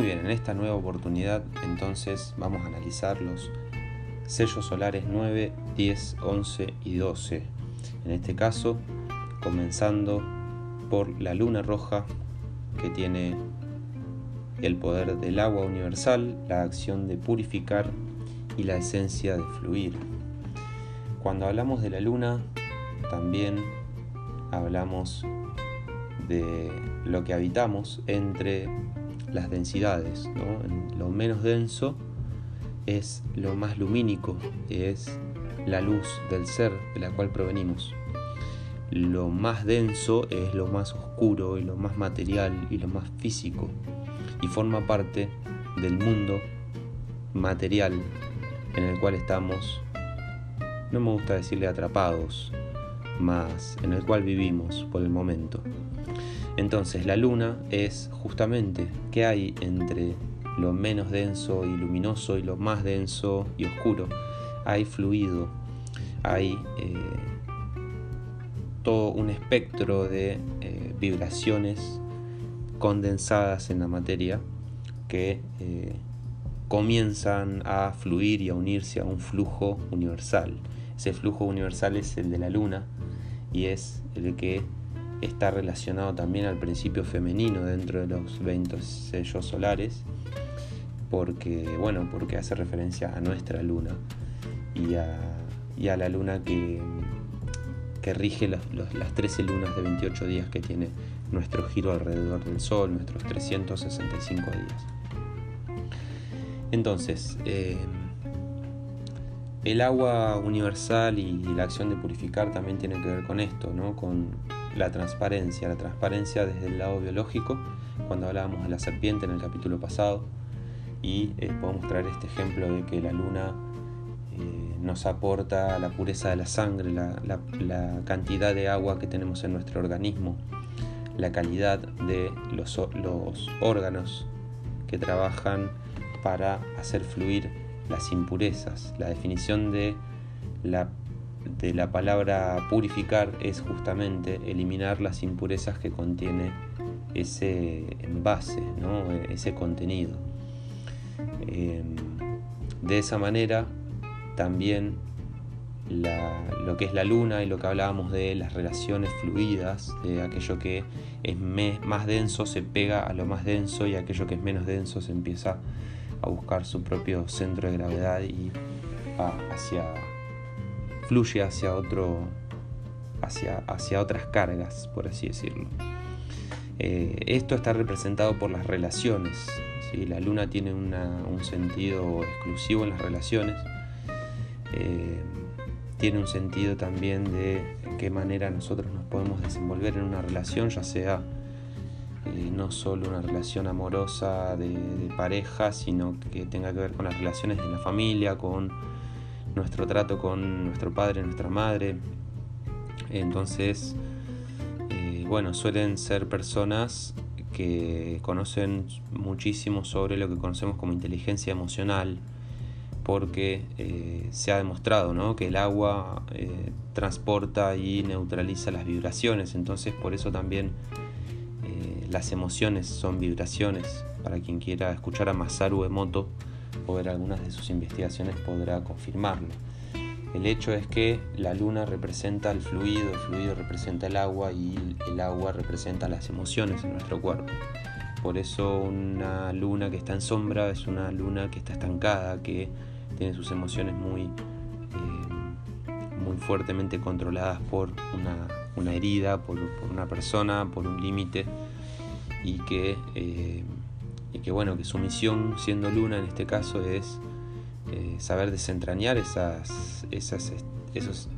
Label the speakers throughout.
Speaker 1: Muy bien, en esta nueva oportunidad entonces vamos a analizar los sellos solares 9, 10, 11 y 12. En este caso, comenzando por la luna roja que tiene el poder del agua universal, la acción de purificar y la esencia de fluir. Cuando hablamos de la luna, también hablamos de lo que habitamos entre las densidades. Lo menos denso es lo más lumínico, es la luz del ser de la cual provenimos. Lo más denso es lo más oscuro y lo más material y lo más físico y forma parte del mundo material en el cual estamos, no me gusta decirle atrapados, más en el cual vivimos por el momento. Entonces la luna es justamente qué hay entre lo menos denso y luminoso y lo más denso y oscuro. Hay fluido, hay eh, todo un espectro de eh, vibraciones condensadas en la materia que eh, comienzan a fluir y a unirse a un flujo universal. Ese flujo universal es el de la luna y es el que está relacionado también al principio femenino dentro de los 20 sellos solares, porque, bueno, porque hace referencia a nuestra luna y a, la luna que, que rige las 13 lunas de 28 días que tiene nuestro giro alrededor del Sol, nuestros 365 días. Entonces, eh, el agua universal y la acción de purificar también tiene que ver con esto, ¿no? con la transparencia, la transparencia desde el lado biológico, cuando hablábamos de la serpiente en el capítulo pasado, y eh, podemos traer este ejemplo de que la luna eh, nos aporta la pureza de la sangre, la, cantidad de agua que tenemos en nuestro organismo, la calidad de los, los órganos que trabajan para hacer fluir las impurezas. La definición de la, de la palabra purificar es justamente eliminar las impurezas que contiene ese envase, ese contenido. Em, de esa manera también lo que es la luna y lo que hablábamos de las relaciones fluidas, de aquello que es más denso se pega a lo más denso y aquello que es menos denso se empieza a buscar su propio centro de gravedad y hacia, fluye hacia otro hacia, hacia otras cargas, por así decirlo. Eh, esto está representado por las relaciones. ¿sí? La luna tiene un sentido exclusivo en las relaciones. Eh, tiene un sentido también de qué manera nosotros nos podemos desenvolver en una relación, ya sea eh, no solo una relación amorosa de, pareja, sino que tenga que ver con las relaciones de la familia, con nuestro trato con nuestro padre, nuestra madre. Entonces, eh, bueno, suelen ser personas que conocen muchísimo sobre lo que conocemos como inteligencia emocional, porque eh, se ha demostrado que el agua transporta y neutraliza las vibraciones, entonces por eso también las emociones son vibraciones. Para quien quiera escuchar a Masaru Emoto ver algunas de sus investigaciones podrá confirmarlo. El hecho es que la luna representa el fluido, el fluido representa el agua y el agua representa las emociones en nuestro cuerpo. Por eso una luna que está en sombra es una luna que está estancada, que tiene sus emociones muy, eh, muy fuertemente controladas por una, herida, por una persona, por un límite y que, eh, y que bueno, que su misión siendo luna en este caso es eh, saber desentrañar esas, esos eh,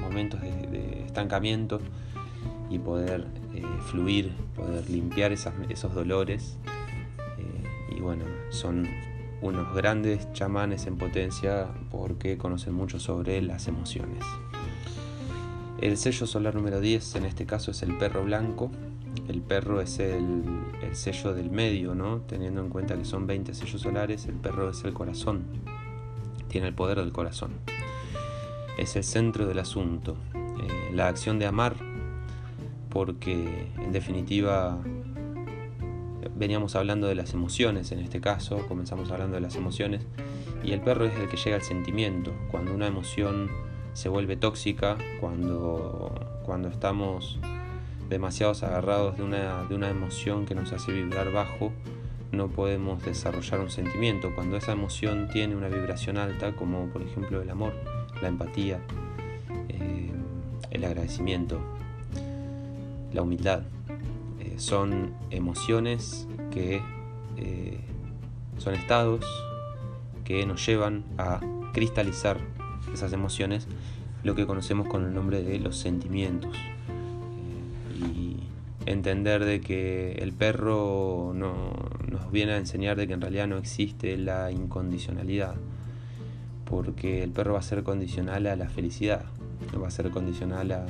Speaker 1: momentos de, estancamiento y poder fluir, poder limpiar esos dolores y bueno, son unos grandes chamanes en potencia porque conocen mucho sobre las emociones. El sello solar número 10 en este caso es el perro blanco, el perro es el, sello del medio, ¿no? Teniendo en cuenta que son 20 sellos solares, el perro es el corazón, tiene el poder del corazón. Es el centro del asunto, eh, la acción de amar, porque en definitiva veníamos hablando de las emociones en este caso, comenzamos hablando de las emociones, y el perro es el que llega al sentimiento. Cuando una emoción se vuelve tóxica, cuando, cuando estamos demasiados agarrados de una, de una emoción que nos hace vibrar bajo, no podemos desarrollar un sentimiento. Cuando esa emoción tiene una vibración alta, como por ejemplo el amor, la empatía, eh, el agradecimiento, la humildad, eh, son emociones que eh, son estados que nos llevan a cristalizar esas emociones, lo que conocemos con el nombre de los sentimientos entender de que el perro no, nos viene a enseñar de que en realidad no existe la incondicionalidad, porque el perro va a ser condicional a la felicidad, va a ser condicional a,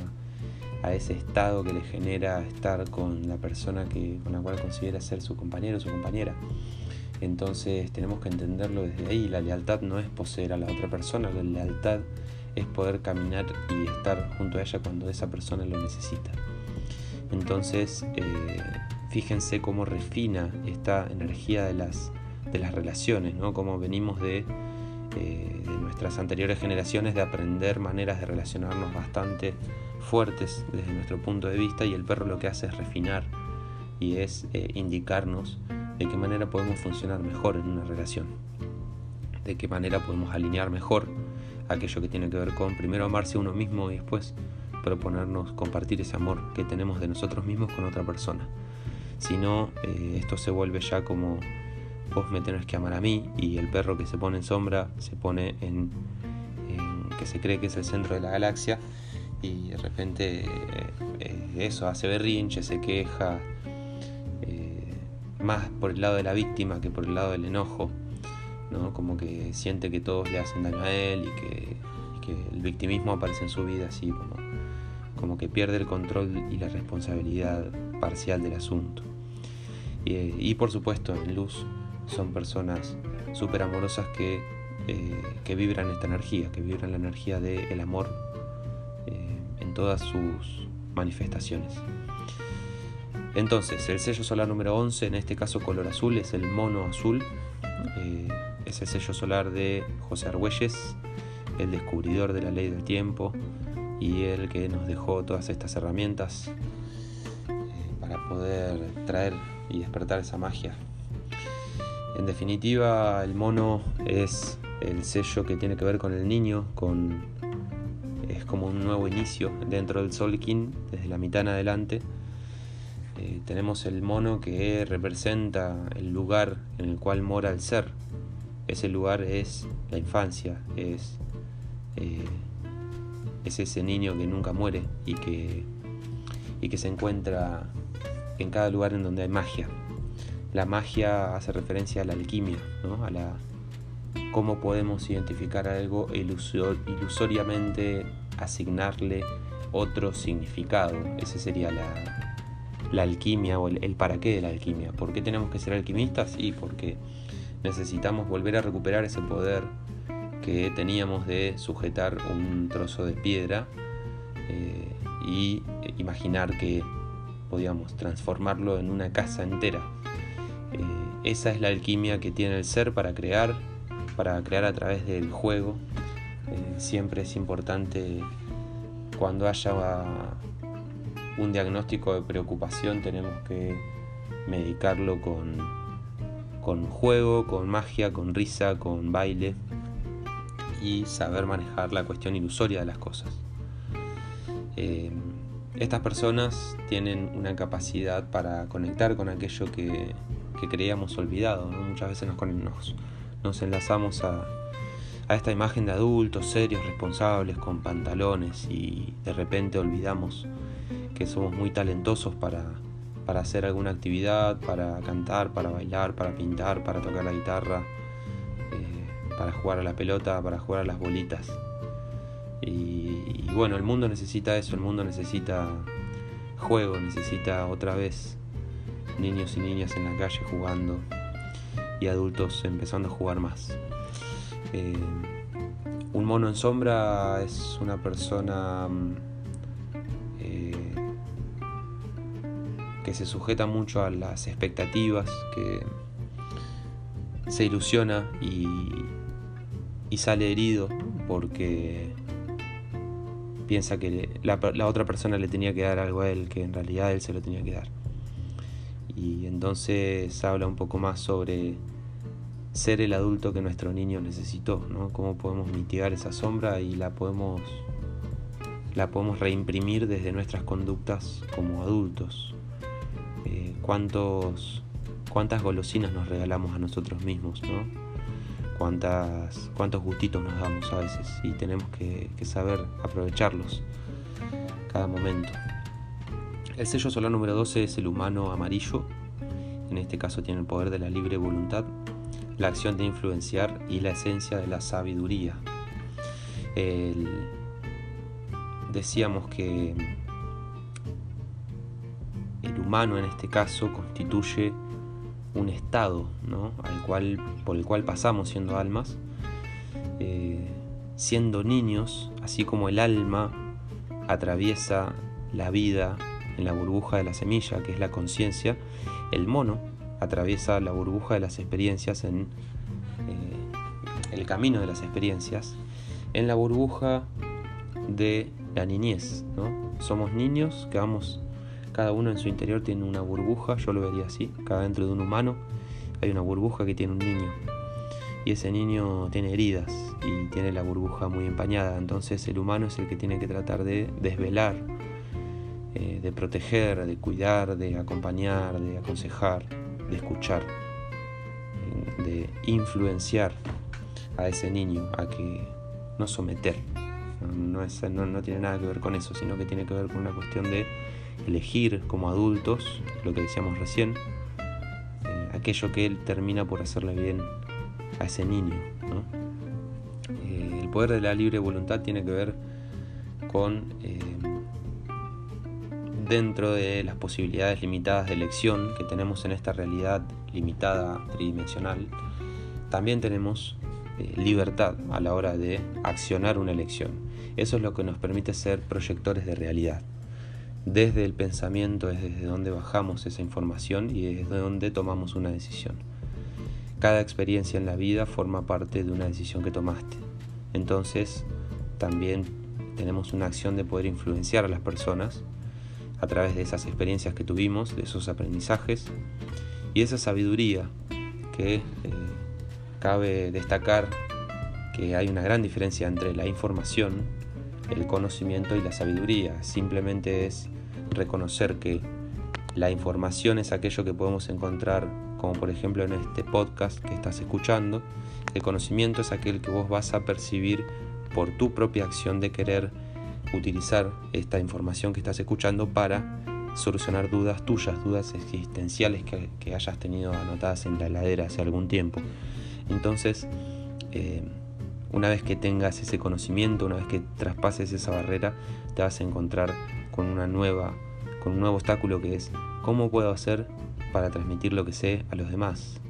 Speaker 1: a ese estado que le genera estar con la persona que, con la cual considera ser su compañero o su compañera. Entonces tenemos que entenderlo desde ahí. La lealtad no es poseer a la otra persona, la lealtad es poder caminar y estar junto a ella cuando esa persona lo necesita. Entonces, eh, fíjense cómo refina esta energía de las, de las relaciones, ¿no? Cómo venimos de, eh, de nuestras anteriores generaciones de aprender maneras de relacionarnos bastante fuertes desde nuestro punto de vista y el perro lo que hace es refinar y es eh, indicarnos de qué manera podemos funcionar mejor en una relación, de qué manera podemos alinear mejor aquello que tiene que ver con primero amarse a uno mismo y después proponernos compartir ese amor que tenemos de nosotros mismos con otra persona. Si no, eh, esto se vuelve ya como vos me tenés que amar a mí y el perro que se pone en sombra se pone en, que se cree que es el centro de la galaxia y de repente eh, eso hace berrinche, se queja, eh, más por el lado de la víctima que por el lado del enojo, ¿no? como que siente que todos le hacen daño a él y que, y que el victimismo aparece en su vida así como como que pierde el control y la responsabilidad parcial del asunto. Y, por supuesto, en Luz son personas súper amorosas que, eh, que, vibran esta energía, que vibran la energía del amor eh, en todas sus manifestaciones. Entonces, el sello solar número 11, en este caso color azul, es el mono azul. Eh, es el sello solar de José Argüelles, el descubridor de la ley del tiempo, y él que nos dejó todas estas herramientas eh, para poder traer y despertar esa magia. En definitiva, el mono es el sello que tiene que ver con el niño, con es como un nuevo inicio dentro del Solkin, desde la mitad en adelante. Eh, tenemos el mono que representa el lugar en el cual mora el ser. Ese lugar es la infancia, es eh, es ese niño que nunca muere y que, y que se encuentra en cada lugar en donde hay magia. La magia hace referencia a la alquimia, ¿no? a la cómo podemos identificar algo e ilusoriamente asignarle otro significado. Ese sería la, la alquimia o el, el, para qué de la alquimia. ¿Por qué tenemos que ser alquimistas? Y porque necesitamos volver a recuperar ese poder que teníamos de sujetar un trozo de piedra eh, y imaginar que podíamos transformarlo en una casa entera. Eh, esa es la alquimia que tiene el ser para crear, para crear a través del juego. Eh, siempre es importante cuando haya un diagnóstico de preocupación tenemos que medicarlo con, con juego, con magia, con risa, con baile y saber manejar la cuestión ilusoria de las cosas. Eh, estas personas tienen una capacidad para conectar con aquello que, creíamos olvidado. Muchas veces nos, nos, enlazamos a, esta imagen de adultos serios, responsables, con pantalones y de repente olvidamos que somos muy talentosos para, para hacer alguna actividad, para cantar, para bailar, para pintar, para tocar la guitarra, para jugar a la pelota, para jugar a las bolitas. Y, bueno, el mundo necesita eso, el mundo necesita juego, necesita otra vez niños y niñas en la calle jugando y adultos empezando a jugar más. Eh, un mono en sombra es una persona mm, eh, que se sujeta mucho a las expectativas, que se ilusiona y, y sale herido porque piensa que la, otra persona le tenía que dar algo a él que en realidad él se lo tenía que dar. Y entonces habla un poco más sobre ser el adulto que nuestro niño necesitó, ¿no? Cómo podemos mitigar esa sombra y la podemos la podemos reimprimir desde nuestras conductas como adultos. Eh, cuántos, cuántas golosinas nos regalamos a nosotros mismos, ¿no? Cuántas, cuántos gustitos nos damos a veces y tenemos que, que saber aprovecharlos cada momento. El sello solar número 12 es el humano amarillo. En este caso tiene el poder de la libre voluntad, la acción de influenciar y la esencia de la sabiduría. El, decíamos que el humano en este caso constituye un estado Al cual, por el cual pasamos siendo almas, eh, siendo niños, así como el alma atraviesa la vida en la burbuja de la semilla, que es la conciencia, el mono atraviesa la burbuja de las experiencias en eh, el camino de las experiencias, en la burbuja de la niñez, ¿no? Somos niños que vamos, cada uno en su interior tiene una burbuja, yo lo vería así, cada dentro de un humano hay una burbuja que tiene un niño. Y ese niño tiene heridas y tiene la burbuja muy empañada, entonces el humano es el que tiene que tratar de desvelar, eh, de proteger, de cuidar, de acompañar, de aconsejar, de escuchar, de influenciar a ese niño, a que no someter, no, es, no, tiene nada que ver con eso, sino que tiene que ver con una cuestión de elegir como adultos, lo que decíamos recién, eh, aquello que él termina por hacerle bien a ese niño. Eh, el poder de la libre voluntad tiene que ver con, eh, dentro de las posibilidades limitadas de elección que tenemos en esta realidad limitada, tridimensional, también tenemos libertad a la hora de accionar una elección. Eso es lo que nos permite ser proyectores de realidad. Desde el pensamiento es desde donde bajamos esa información y desde donde tomamos una decisión. Cada experiencia en la vida forma parte de una decisión que tomaste. Entonces, también tenemos una acción de poder influenciar a las personas a través de esas experiencias que tuvimos, de esos aprendizajes y esa sabiduría que eh, cabe destacar que hay una gran diferencia entre la información el conocimiento y la sabiduría. Simplemente es reconocer que la información es aquello que podemos encontrar, como por ejemplo en este podcast que estás escuchando. El conocimiento es aquel que vos vas a percibir por tu propia acción de querer utilizar esta información que estás escuchando para solucionar dudas tuyas, dudas existenciales que, hayas tenido anotadas en la heladera hace algún tiempo. Entonces, eh, una vez que tengas ese conocimiento, una vez que traspases esa barrera, te vas a encontrar con una nueva, con un nuevo obstáculo que es cómo puedo hacer para transmitir lo que sé a los demás.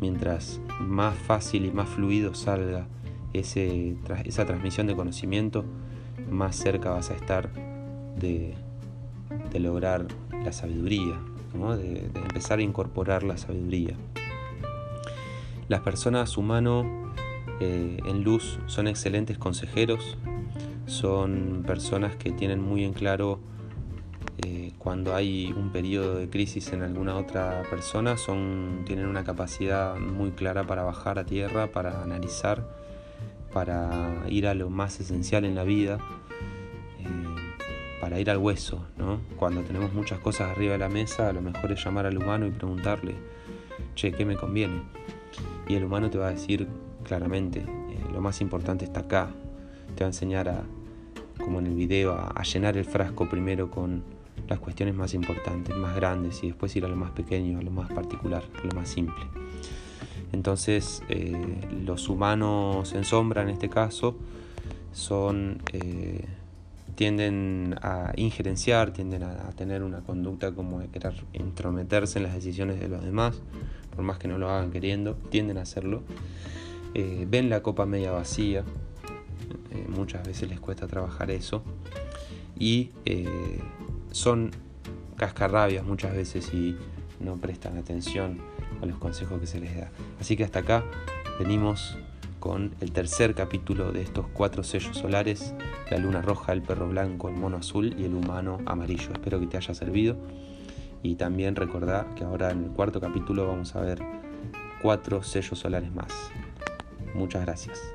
Speaker 1: Mientras más fácil y más fluido salga ese, esa transmisión de conocimiento, más cerca vas a estar de, lograr la sabiduría, de, de empezar a incorporar la sabiduría. Las personas humanas eh, en luz son excelentes consejeros, son personas que tienen muy en claro eh, cuando hay un periodo de crisis en alguna otra persona, son, tienen una capacidad muy clara para bajar a tierra, para analizar, para ir a lo más esencial en la vida, eh, para ir al hueso. ¿no? Cuando tenemos muchas cosas arriba de la mesa, a lo mejor es llamar al humano y preguntarle, che, ¿qué me conviene? Y el humano te va a decir claramente. Eh, lo más importante está acá. Te va a enseñar a, como en el video, a, llenar el frasco primero con las cuestiones más importantes, más grandes, y después ir a lo más pequeño, a lo más particular, a lo más simple. Entonces, eh, los humanos en sombra, en este caso, son eh, tienden a injerenciar, tienden a, tener una conducta como de querer intrometerse en las decisiones de los demás, por más que no lo hagan queriendo, tienden a hacerlo. Eh, ven la copa media vacía, eh, muchas veces les cuesta trabajar eso, y eh, son cascarrabias muchas veces y no prestan atención a los consejos que se les da. Así que hasta acá venimos con el tercer capítulo de estos cuatro sellos solares, la luna roja, el perro blanco, el mono azul y el humano amarillo. Espero que te haya servido y también recordá que ahora en el cuarto capítulo vamos a ver cuatro sellos solares más. Muchas gracias.